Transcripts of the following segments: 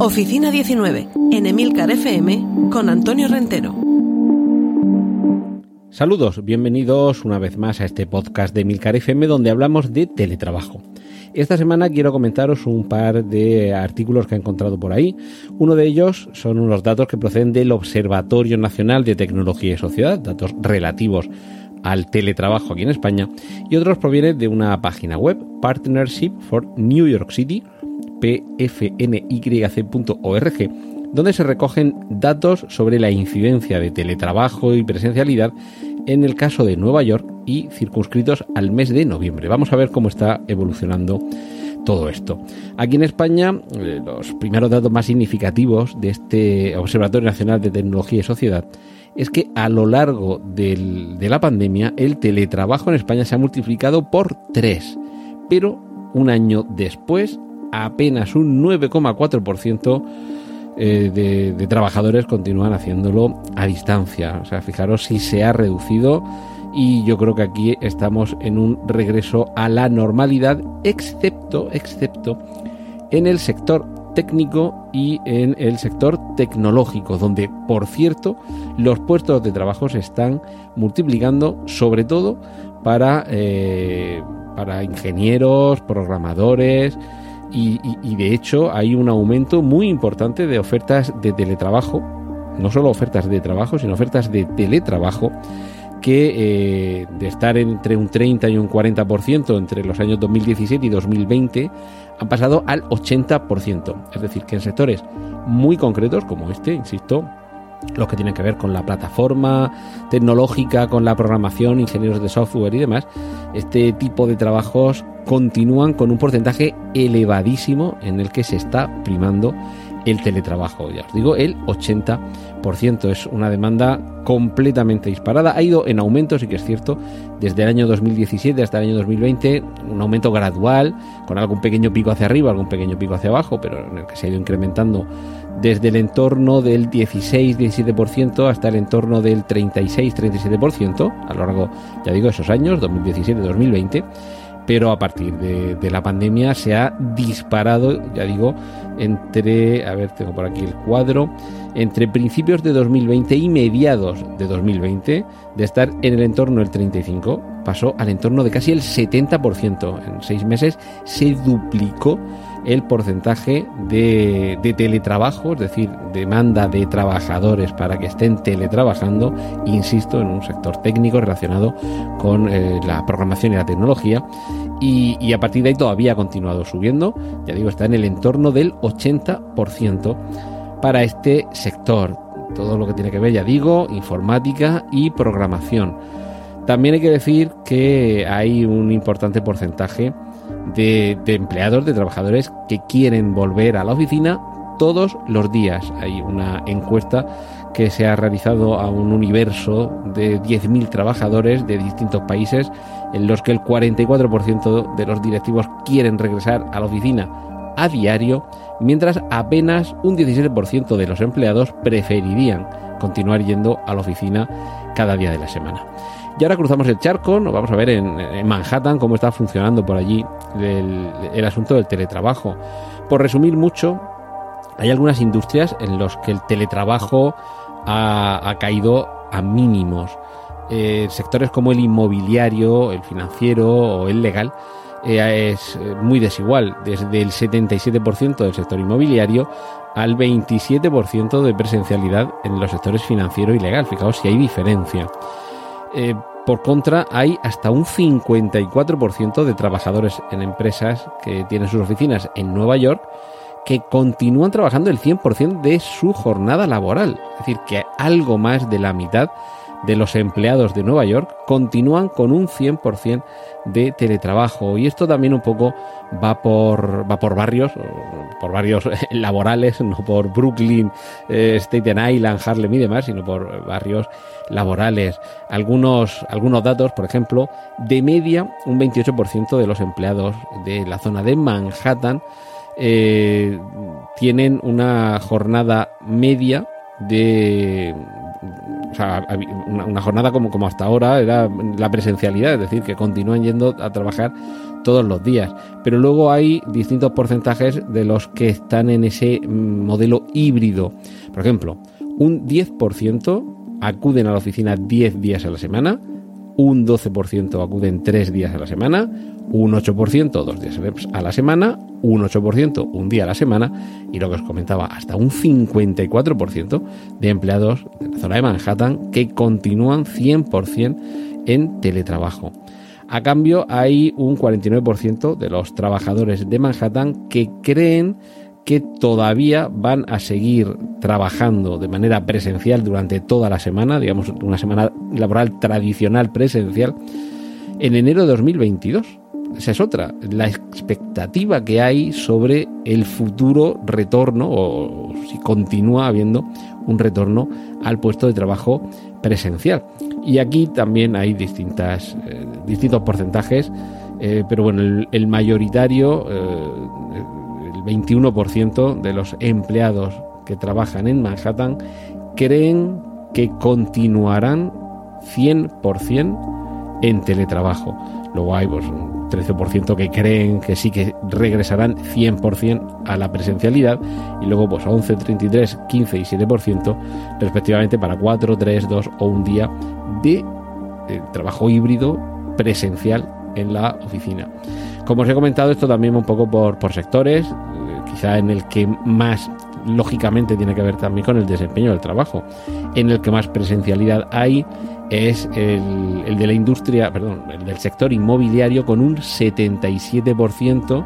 Oficina 19, en Emilcar FM, con Antonio Rentero. Saludos, bienvenidos una vez más a este podcast de Emilcar FM donde hablamos de teletrabajo. Esta semana quiero comentaros un par de artículos que he encontrado por ahí. Uno de ellos son unos datos que proceden del Observatorio Nacional de Tecnología y Sociedad, datos relativos al teletrabajo aquí en España, y otros provienen de una página web, Partnership for New York City, pfnyc.org, donde se recogen datos sobre la incidencia de teletrabajo y presencialidad en el caso de Nueva York y circunscritos al mes de noviembre. Vamos a ver cómo está evolucionando todo esto. Aquí en España, eh, los primeros datos más significativos de este Observatorio Nacional de Tecnología y Sociedad es que a lo largo de la pandemia el teletrabajo en España se ha multiplicado por tres, pero un año después apenas un 9,4% eh, de, de trabajadores continúan haciéndolo a distancia. O sea, fijaros si se ha reducido y yo creo que aquí estamos en un regreso a la normalidad, excepto, excepto en el sector técnico y en el sector tecnológico, donde, por cierto, los puestos de trabajo se están multiplicando, sobre todo para, eh, para ingenieros, programadores, y, de hecho hay un aumento muy importante de ofertas de teletrabajo, no solo ofertas de trabajo, sino ofertas de teletrabajo que eh, de estar entre un 30 y un 40% entre los años 2017 y 2020 han pasado al 80%. Es decir, que en sectores muy concretos como este, insisto, los que tienen que ver con la plataforma tecnológica, con la programación, ingenieros de software y demás, este tipo de trabajos continúan con un porcentaje elevadísimo en el que se está primando el teletrabajo. Ya os digo, el 80% es una demanda completamente disparada. Ha ido en aumento, sí que es cierto, desde el año 2017 hasta el año 2020, un aumento gradual, con algún pequeño pico hacia arriba, algún pequeño pico hacia abajo, pero en el que se ha ido incrementando desde el entorno del 16-17% hasta el entorno del 36-37% a lo largo, ya digo, esos años, 2017-2020 pero a partir de, la pandemia se ha disparado, ya digo, entre, a ver, tengo por aquí el cuadro, entre principios de 2020 y mediados de 2020, de estar en el entorno del 35, pasó al entorno de casi el 70%. En seis meses se duplicó el porcentaje de, teletrabajo, es decir, demanda de trabajadores para que estén teletrabajando, insisto, en un sector técnico relacionado con eh, la programación y la tecnología. Y, a partir de ahí todavía ha continuado subiendo, ya digo, está en el entorno del 80% para este sector. Todo lo que tiene que ver, ya digo, informática y programación. También hay que decir que hay un importante porcentaje de, empleados, de trabajadores que quieren volver a la oficina todos los días. Hay una encuesta que se ha realizado a un universo de 10.000 trabajadores de distintos países en los que el 44% de los directivos quieren regresar a la oficina a diario, mientras apenas un 17% de los empleados preferirían continuar yendo a la oficina cada día de la semana. Y ahora cruzamos el charco, nos vamos a ver en, Manhattan cómo está funcionando por allí el, asunto del teletrabajo. Por resumir mucho, hay algunas industrias en las que el teletrabajo ha, caído a mínimos. Eh, sectores como el inmobiliario, el financiero o el legal eh, es eh, muy desigual, desde el 77% del sector inmobiliario al 27% de presencialidad en los sectores financiero y legal. Fijaos si hay diferencia. Eh, por contra, hay hasta un 54% de trabajadores en empresas que tienen sus oficinas en Nueva York que continúan trabajando el 100% de su jornada laboral. Es decir, que algo más de la mitad de los empleados de Nueva York continúan con un 100% de teletrabajo. Y esto también un poco va por, va por barrios, por barrios laborales, no por Brooklyn, eh, Staten Island, Harlem y demás, sino por barrios laborales. Algunos, algunos datos, por ejemplo, de media, un 28% de los empleados de la zona de Manhattan eh, tienen una jornada media de o sea, una, jornada como, como hasta ahora era la presencialidad, es decir, que continúan yendo a trabajar todos los días. Pero luego hay distintos porcentajes de los que están en ese mm, modelo híbrido. Por ejemplo, un 10% acuden a la oficina 10 días a la semana, un 12% acuden 3 días a la semana, un 8% dos días a la semana, un 8% un día a la semana y lo que os comentaba, hasta un 54% de empleados de la zona de Manhattan que continúan 100% en teletrabajo. A cambio, hay un 49% de los trabajadores de Manhattan que creen que todavía van a seguir trabajando de manera presencial durante toda la semana, digamos una semana laboral tradicional presencial, en enero de 2022. Esa es otra, la expectativa que hay sobre el futuro retorno o si continúa habiendo un retorno al puesto de trabajo presencial. Y aquí también hay distintas, eh, distintos porcentajes, eh, pero bueno, el, mayoritario, eh, el 21% de los empleados que trabajan en Manhattan creen que continuarán 100% en teletrabajo. Luego hay pues, un 13% que creen que sí que regresarán 100% a la presencialidad y luego pues 11, 33, 15 y 7% respectivamente para 4, 3, 2 o un día de, trabajo híbrido presencial en la oficina. Como os he comentado, esto también un poco por, por sectores, eh, quizá en el que más lógicamente tiene que ver también con el desempeño del trabajo, en el que más presencialidad hay es el, de la industria, perdón, el del sector inmobiliario con un 77%,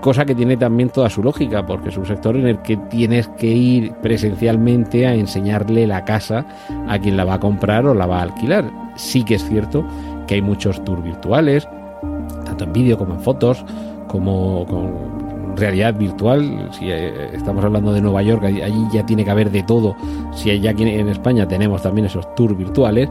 cosa que tiene también toda su lógica, porque es un sector en el que tienes que ir presencialmente a enseñarle la casa a quien la va a comprar o la va a alquilar. Sí que es cierto que hay muchos tours virtuales, tanto en vídeo como en fotos, como con realidad virtual, si eh, estamos hablando de Nueva York, allí ya tiene que haber de todo. Si ya aquí en España tenemos también esos tours virtuales,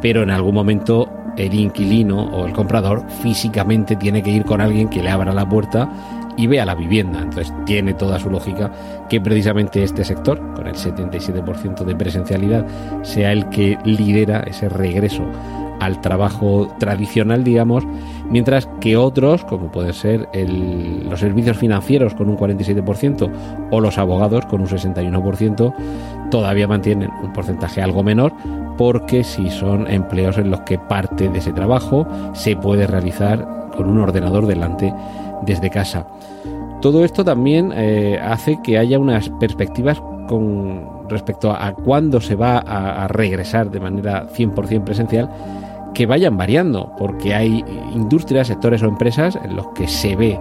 pero en algún momento el inquilino o el comprador físicamente tiene que ir con alguien que le abra la puerta y vea la vivienda. Entonces tiene toda su lógica que precisamente este sector, con el 77% de presencialidad, sea el que lidera ese regreso al trabajo tradicional, digamos, mientras que otros, como pueden ser los servicios financieros con un 47% o los abogados con un 61%, todavía mantienen un porcentaje algo menor porque si son empleos en los que parte de ese trabajo se puede realizar con un ordenador delante desde casa. Todo esto también eh, hace que haya unas perspectivas con respecto a, cuándo se va a, a regresar de manera 100% presencial que vayan variando, porque hay industrias, sectores o empresas en los que se ve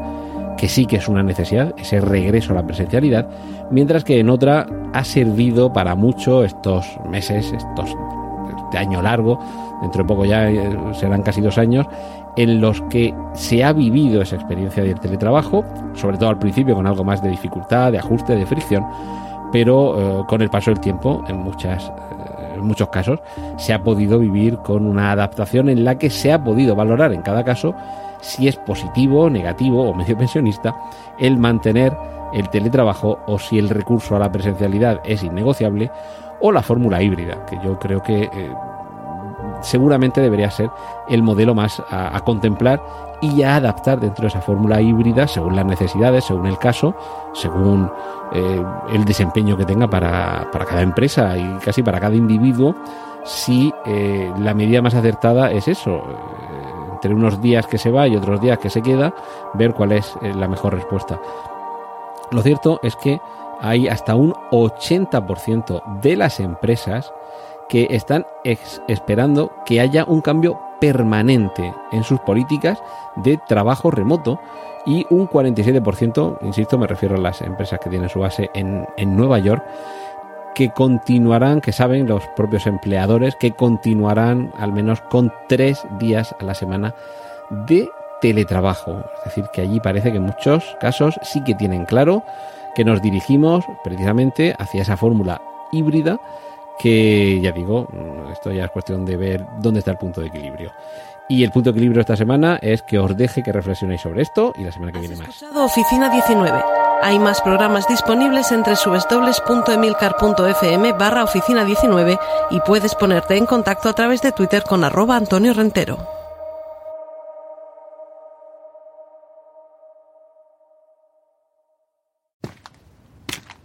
que sí que es una necesidad, ese regreso a la presencialidad, mientras que en otra ha servido para mucho estos meses, estos este año largo, dentro de poco ya eh, serán casi dos años, en los que se ha vivido esa experiencia del teletrabajo, sobre todo al principio con algo más de dificultad, de ajuste, de fricción, pero eh, con el paso del tiempo, en muchas en muchos casos, se ha podido vivir con una adaptación en la que se ha podido valorar en cada caso si es positivo, negativo o medio pensionista el mantener el teletrabajo o si el recurso a la presencialidad es innegociable o la fórmula híbrida, que yo creo que eh, seguramente debería ser el modelo más a, contemplar y a adaptar dentro de esa fórmula híbrida según las necesidades, según el caso, según eh, el desempeño que tenga para, cada empresa y casi para cada individuo, si eh, la medida más acertada es eso, eh, entre unos días que se va y otros días que se queda, ver cuál es la mejor respuesta. Lo cierto es que hay hasta un 80% de las empresas que están esperando que haya un cambio permanente en sus políticas de trabajo remoto y un 47%, insisto, me refiero a las empresas que tienen su base en, Nueva York, que continuarán, que saben los propios empleadores, que continuarán al menos con tres días a la semana de teletrabajo. Es decir, que allí parece que en muchos casos sí que tienen claro que nos dirigimos precisamente hacia esa fórmula híbrida que ya digo, esto ya es cuestión de ver dónde está el punto de equilibrio. Y el punto de equilibrio esta semana es que os deje que reflexionéis sobre esto y la semana que viene más. Oficina 19. Hay más programas disponibles entre www.emilcar.fm barra oficina 19 y puedes ponerte en contacto a través de Twitter con arroba Antonio Rentero.